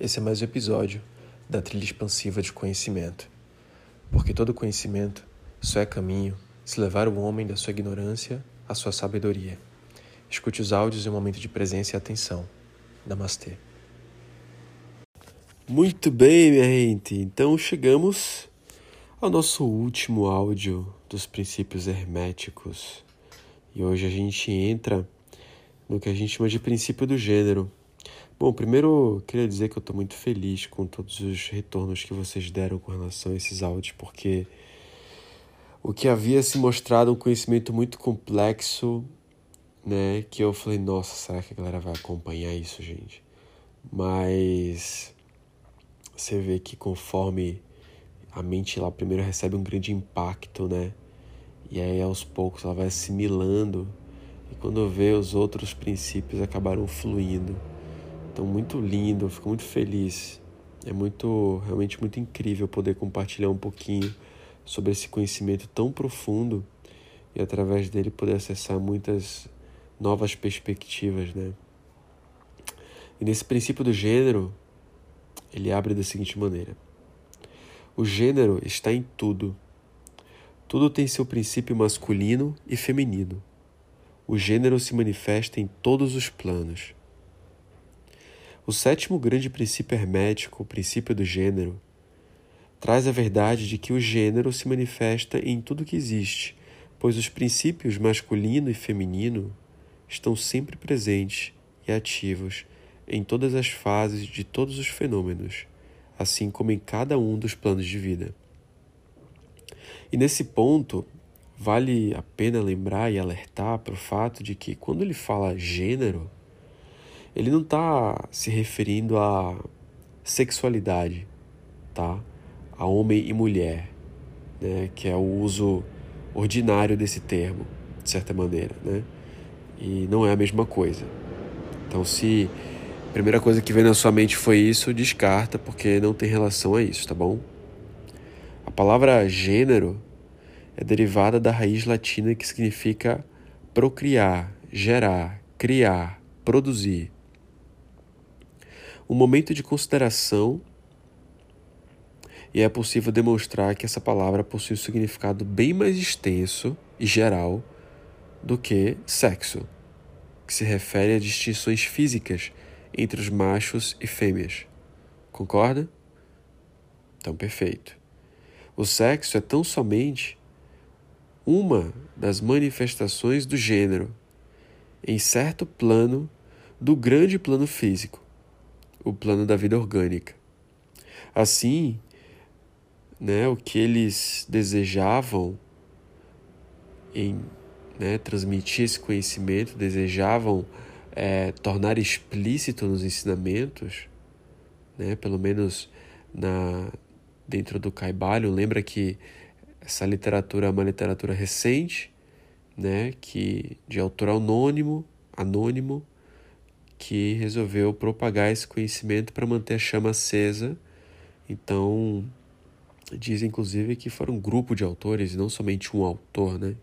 Esse é mais um episódio da trilha expansiva de conhecimento. Porque todo conhecimento só é caminho se levar o homem da sua ignorância à sua sabedoria. Escute os áudios em um momento de presença e atenção. Namastê. Muito bem, minha gente. Então chegamos ao nosso último áudio dos princípios herméticos. E hoje a gente entra no que a gente chama de princípio do gênero Bom, primeiro queria dizer que eu estou muito feliz com todos os retornos que vocês deram com relação a esses áudios, porque o que havia se mostrado um conhecimento muito complexo, né? Que eu falei, nossa, será que a galera vai acompanhar isso, gente? Mas você vê que conforme a mente lá primeiro recebe um grande impacto, né? E aí aos poucos ela vai assimilando, e quando vê os outros princípios acabaram fluindo. Então, muito lindo, eu fico muito feliz. É muito, realmente muito incrível poder compartilhar um pouquinho sobre esse conhecimento tão profundo e através dele poder acessar muitas novas perspectivas, né? E nesse princípio do gênero, ele abre da seguinte maneira: O gênero está em tudo. Tudo tem seu princípio masculino e feminino. O gênero se manifesta em todos os planos. O sétimo grande princípio hermético, o princípio do gênero, traz a verdade de que o gênero se manifesta em tudo que existe, pois os princípios masculino e feminino estão sempre presentes e ativos em todas as fases de todos os fenômenos, assim como em cada um dos planos de vida. E nesse ponto, vale a pena lembrar e alertar para o fato de que quando ele fala gênero, ele não está se referindo à sexualidade, tá? A homem e mulher, né? Que é o uso ordinário desse termo, de certa maneira, né? E não é a mesma coisa. Então, se a primeira coisa que vem na sua mente foi isso, descarta, porque não tem relação a isso, tá bom? A palavra gênero é derivada da raiz latina que significa procriar, gerar, criar, produzir um momento de consideração e é possível demonstrar que essa palavra possui um significado bem mais extenso e geral do que sexo, que se refere a distinções físicas entre os machos e fêmeas. Concorda? Então, perfeito. O sexo é tão somente uma das manifestações do gênero em certo plano do grande plano físico o plano da vida orgânica. Assim, né, o que eles desejavam em né, transmitir esse conhecimento, desejavam é, tornar explícito nos ensinamentos, né, pelo menos na dentro do Caibalho, lembra que essa literatura é uma literatura recente, né, que de autor anônimo, anônimo, que resolveu propagar esse conhecimento para manter a chama acesa. Então, diz inclusive que foram um grupo de autores, não somente um autor, né?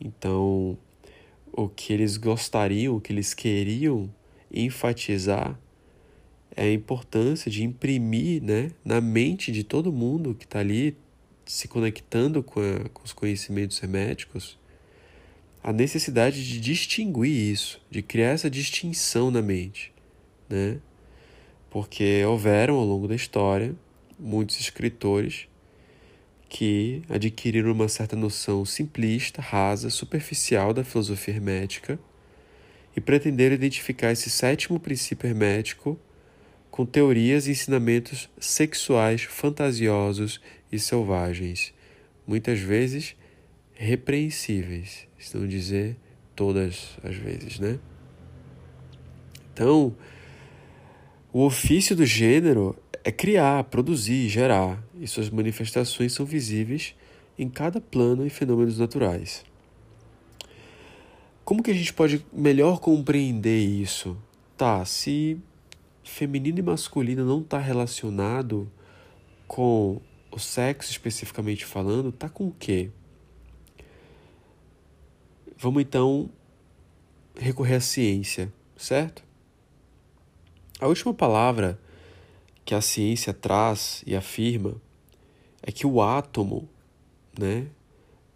Então, o que eles gostariam, o que eles queriam enfatizar é a importância de imprimir né, na mente de todo mundo que está ali se conectando com, a, com os conhecimentos herméticos a necessidade de distinguir isso, de criar essa distinção na mente, né? Porque houveram ao longo da história muitos escritores que adquiriram uma certa noção simplista, rasa, superficial da filosofia hermética e pretenderam identificar esse sétimo princípio hermético com teorias e ensinamentos sexuais fantasiosos e selvagens, muitas vezes repreensíveis, não dizer todas as vezes, né? Então, o ofício do gênero é criar, produzir, gerar, e suas manifestações são visíveis em cada plano e fenômenos naturais. Como que a gente pode melhor compreender isso? Tá, se feminino e masculino não está relacionado com o sexo especificamente falando, tá com o quê? Vamos então recorrer à ciência, certo? A última palavra que a ciência traz e afirma é que o átomo, né,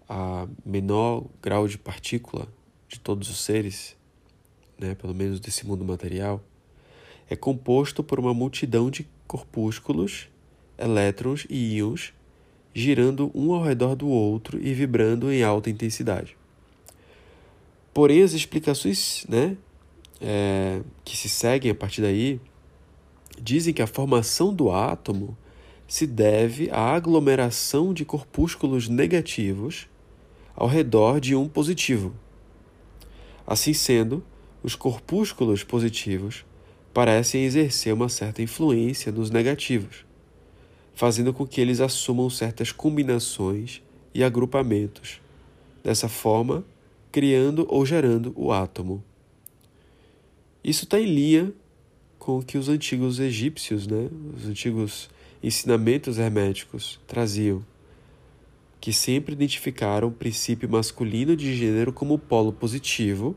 a menor grau de partícula de todos os seres, né, pelo menos desse mundo material, é composto por uma multidão de corpúsculos, elétrons e íons girando um ao redor do outro e vibrando em alta intensidade. Porém, as explicações né, é, que se seguem a partir daí dizem que a formação do átomo se deve à aglomeração de corpúsculos negativos ao redor de um positivo. Assim sendo, os corpúsculos positivos parecem exercer uma certa influência nos negativos, fazendo com que eles assumam certas combinações e agrupamentos, dessa forma, criando ou gerando o átomo. Isso está em linha com o que os antigos egípcios, né, os antigos ensinamentos herméticos traziam, que sempre identificaram o princípio masculino de gênero como polo positivo,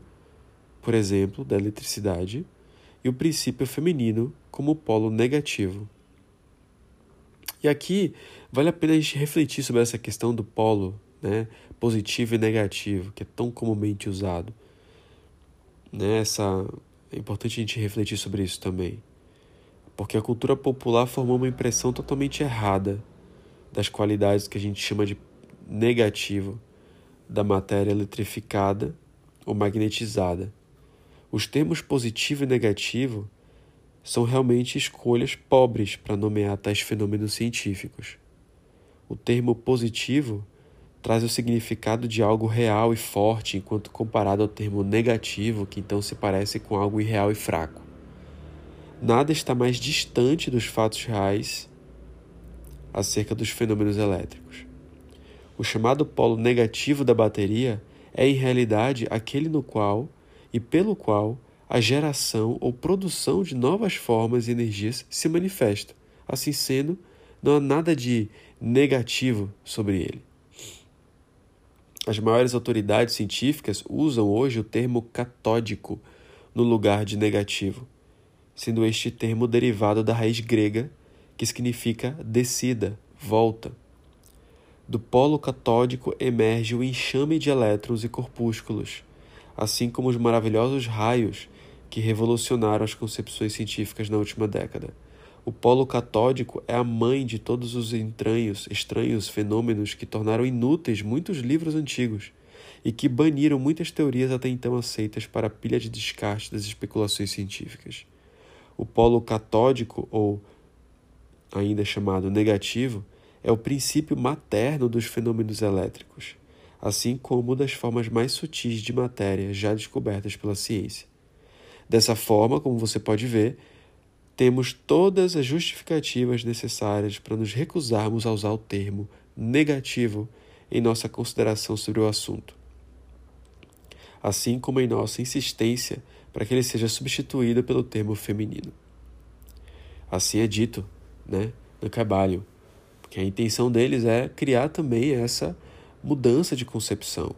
por exemplo, da eletricidade, e o princípio feminino como polo negativo. E aqui vale a pena a gente refletir sobre essa questão do polo né, positivo e negativo, que é tão comumente usado. Né, essa é importante a gente refletir sobre isso também. Porque a cultura popular formou uma impressão totalmente errada das qualidades que a gente chama de negativo da matéria eletrificada ou magnetizada. Os termos positivo e negativo são realmente escolhas pobres para nomear tais fenômenos científicos. O termo positivo traz o significado de algo real e forte, enquanto comparado ao termo negativo, que então se parece com algo irreal e fraco. Nada está mais distante dos fatos reais acerca dos fenômenos elétricos. O chamado polo negativo da bateria é, em realidade, aquele no qual e pelo qual a geração ou produção de novas formas e energias se manifesta. Assim sendo, não há nada de negativo sobre ele. As maiores autoridades científicas usam hoje o termo catódico no lugar de negativo, sendo este termo derivado da raiz grega que significa descida, volta. Do polo catódico emerge o enxame de elétrons e corpúsculos, assim como os maravilhosos raios que revolucionaram as concepções científicas na última década. O polo catódico é a mãe de todos os entranhos, estranhos fenômenos que tornaram inúteis muitos livros antigos e que baniram muitas teorias até então aceitas para a pilha de descarte das especulações científicas. O polo catódico, ou ainda chamado negativo, é o princípio materno dos fenômenos elétricos, assim como das formas mais sutis de matéria já descobertas pela ciência. Dessa forma, como você pode ver, temos todas as justificativas necessárias para nos recusarmos a usar o termo negativo em nossa consideração sobre o assunto, assim como em nossa insistência para que ele seja substituído pelo termo feminino. Assim é dito, né, no trabalho, porque a intenção deles é criar também essa mudança de concepção.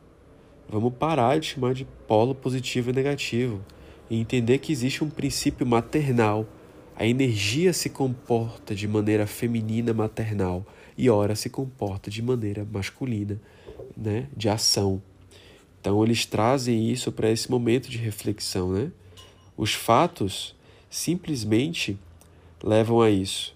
Vamos parar de chamar de polo positivo e negativo e entender que existe um princípio maternal a energia se comporta de maneira feminina maternal e ora se comporta de maneira masculina, né, de ação. Então eles trazem isso para esse momento de reflexão, né? Os fatos simplesmente levam a isso,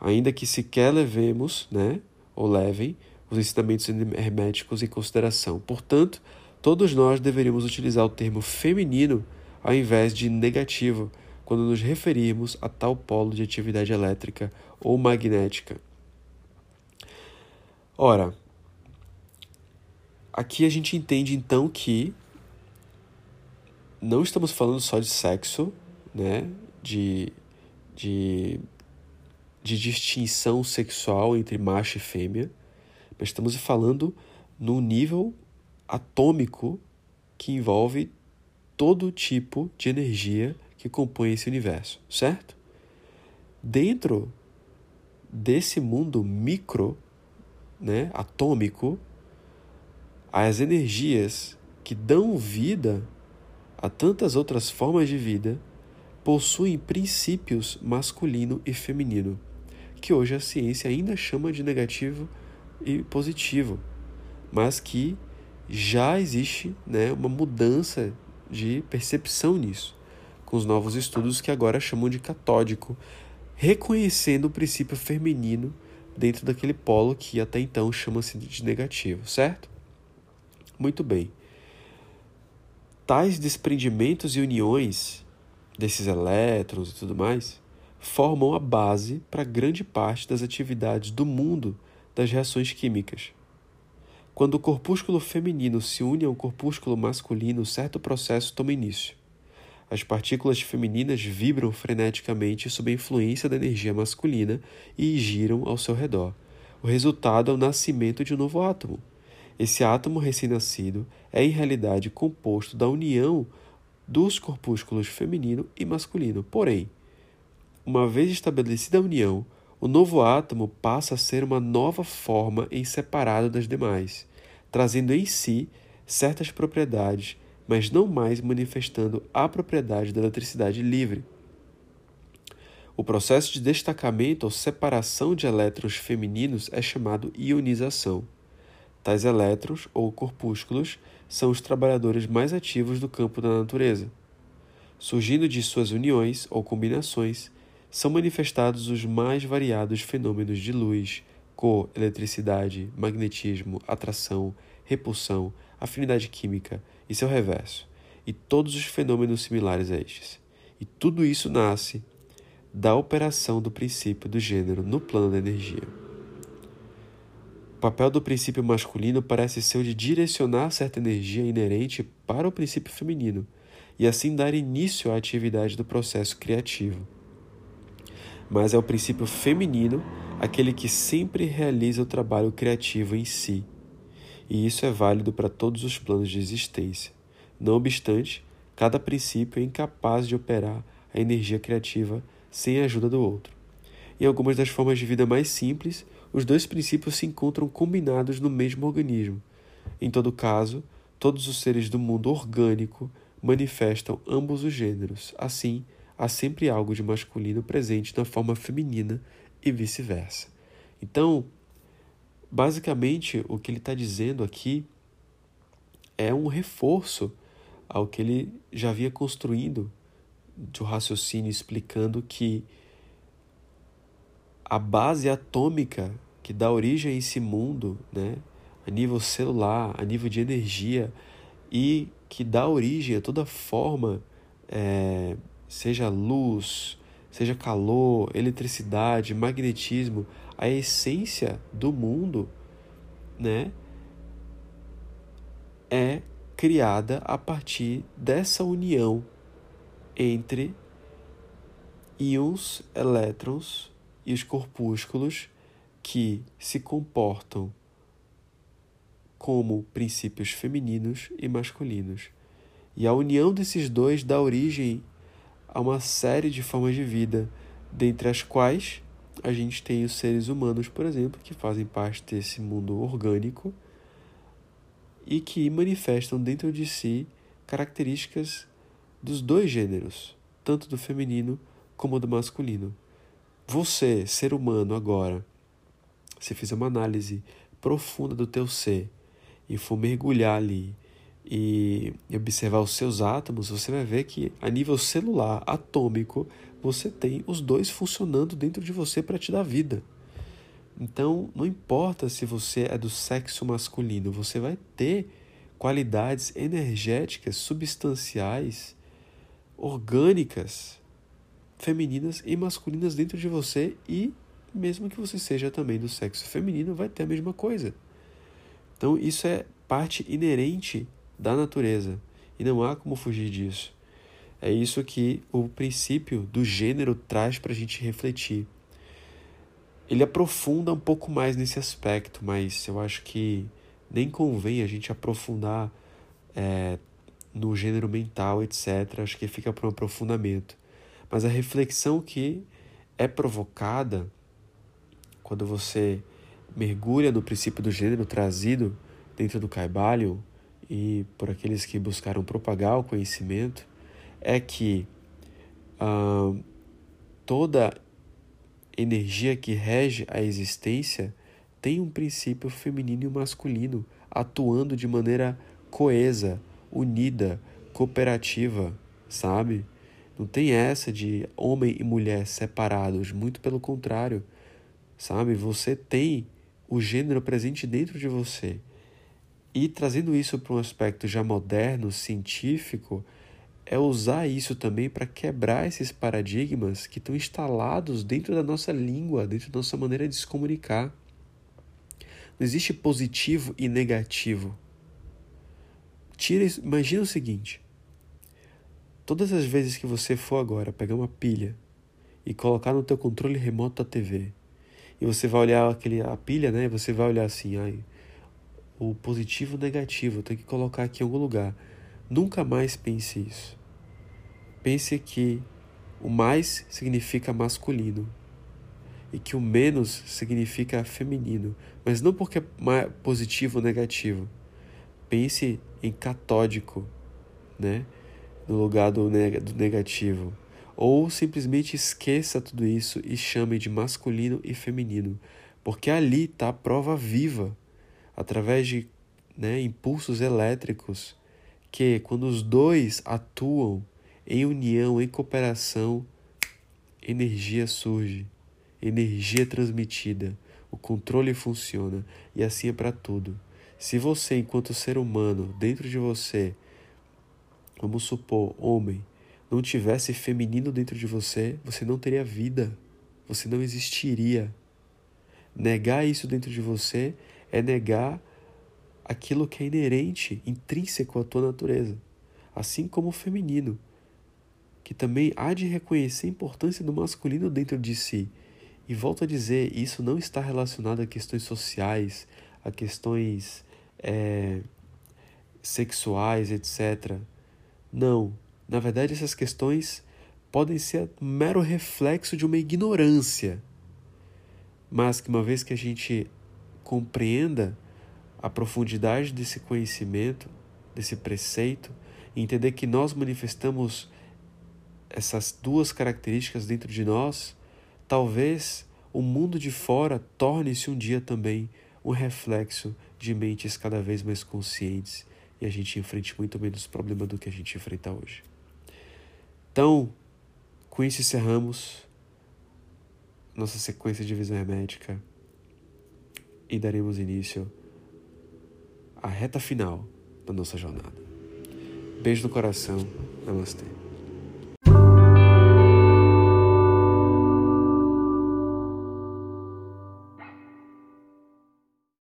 ainda que sequer levemos, né, ou levem os ensinamentos herméticos em consideração. Portanto, todos nós deveríamos utilizar o termo feminino ao invés de negativo quando nos referirmos a tal polo de atividade elétrica ou magnética. Ora, aqui a gente entende então que não estamos falando só de sexo, né? De, de, de distinção sexual entre macho e fêmea, mas estamos falando num nível atômico que envolve todo tipo de energia que compõe esse universo, certo? Dentro desse mundo micro, né, atômico, as energias que dão vida a tantas outras formas de vida possuem princípios masculino e feminino, que hoje a ciência ainda chama de negativo e positivo, mas que já existe né, uma mudança de percepção nisso, com os novos estudos que agora chamam de catódico, reconhecendo o princípio feminino dentro daquele polo que até então chama-se de negativo, certo? Muito bem. Tais desprendimentos e uniões desses elétrons e tudo mais formam a base para grande parte das atividades do mundo das reações químicas. Quando o corpúsculo feminino se une ao corpúsculo masculino, certo processo toma início. As partículas femininas vibram freneticamente sob a influência da energia masculina e giram ao seu redor. O resultado é o nascimento de um novo átomo. Esse átomo recém-nascido é, em realidade, composto da união dos corpúsculos feminino e masculino. Porém, uma vez estabelecida a união, o novo átomo passa a ser uma nova forma em separado das demais, trazendo em si certas propriedades mas não mais manifestando a propriedade da eletricidade livre. O processo de destacamento ou separação de elétrons femininos é chamado ionização. Tais elétrons ou corpúsculos são os trabalhadores mais ativos do campo da natureza. Surgindo de suas uniões ou combinações, são manifestados os mais variados fenômenos de luz, cor, eletricidade, magnetismo, atração, repulsão, afinidade química, e seu reverso, e todos os fenômenos similares a estes. E tudo isso nasce da operação do princípio do gênero no plano da energia. O papel do princípio masculino parece ser o de direcionar certa energia inerente para o princípio feminino e assim dar início à atividade do processo criativo. Mas é o princípio feminino aquele que sempre realiza o trabalho criativo em si e isso é válido para todos os planos de existência. Não obstante, cada princípio é incapaz de operar a energia criativa sem a ajuda do outro. Em algumas das formas de vida mais simples, os dois princípios se encontram combinados no mesmo organismo. Em todo caso, todos os seres do mundo orgânico manifestam ambos os gêneros. Assim, há sempre algo de masculino presente na forma feminina e vice-versa. Então, Basicamente, o que ele está dizendo aqui é um reforço ao que ele já havia construído de um raciocínio explicando que a base atômica que dá origem a esse mundo, né, a nível celular, a nível de energia, e que dá origem a toda forma, é, seja luz, seja calor, eletricidade, magnetismo, a essência do mundo, né, é criada a partir dessa união entre íons, elétrons e os corpúsculos que se comportam como princípios femininos e masculinos. E a união desses dois dá origem a uma série de formas de vida, dentre as quais a gente tem os seres humanos, por exemplo, que fazem parte desse mundo orgânico e que manifestam dentro de si características dos dois gêneros, tanto do feminino como do masculino. Você, ser humano, agora, se fizer uma análise profunda do teu ser e for mergulhar ali e observar os seus átomos, você vai ver que a nível celular, atômico, você tem os dois funcionando dentro de você para te dar vida. Então, não importa se você é do sexo masculino, você vai ter qualidades energéticas, substanciais, orgânicas, femininas e masculinas dentro de você e mesmo que você seja também do sexo feminino, vai ter a mesma coisa. Então, isso é parte inerente da natureza e não há como fugir disso. É isso que o princípio do gênero traz para a gente refletir. Ele aprofunda um pouco mais nesse aspecto, mas eu acho que nem convém a gente aprofundar é, no gênero mental, etc. Acho que fica para um aprofundamento. Mas a reflexão que é provocada quando você mergulha no princípio do gênero trazido dentro do Caibalion e por aqueles que buscaram propagar o conhecimento, é que uh, toda energia que rege a existência tem um princípio feminino e masculino atuando de maneira coesa, unida, cooperativa, sabe? Não tem essa de homem e mulher separados, muito pelo contrário, sabe? Você tem o gênero presente dentro de você. E trazendo isso para um aspecto já moderno, científico, é usar isso também para quebrar esses paradigmas que estão instalados dentro da nossa língua, dentro da nossa maneira de se comunicar. Não existe positivo e negativo. Tira, imagina o seguinte: todas as vezes que você for agora pegar uma pilha e colocar no teu controle remoto da TV, e você vai olhar aquele a pilha, né? E você vai olhar assim, ai, o positivo o negativo, tem que colocar aqui em algum lugar. Nunca mais pense isso. Pense que o mais significa masculino e que o menos significa feminino, mas não porque é positivo ou negativo. Pense em catódico, né? No lugar do, neg do negativo. Ou simplesmente esqueça tudo isso e chame de masculino e feminino, porque ali está a prova viva, através de né, impulsos elétricos, que quando os dois atuam em união, em cooperação, energia surge, energia transmitida, o controle funciona e assim é para tudo. Se você, enquanto ser humano, dentro de você, vamos supor, homem, não tivesse feminino dentro de você, você não teria vida, você não existiria. Negar isso dentro de você é negar aquilo que é inerente, intrínseco à tua natureza, assim como o feminino que também há de reconhecer a importância do masculino dentro de si. E volto a dizer, isso não está relacionado a questões sociais, a questões é, sexuais, etc. Não. Na verdade, essas questões podem ser mero reflexo de uma ignorância. Mas que uma vez que a gente compreenda a profundidade desse conhecimento, desse preceito, e entender que nós manifestamos essas duas características dentro de nós, talvez o mundo de fora torne-se um dia também um reflexo de mentes cada vez mais conscientes e a gente enfrente muito menos problema do que a gente enfrenta hoje. Então, com isso encerramos nossa sequência de visão hermética e daremos início à reta final da nossa jornada. Beijo no coração. Namastê.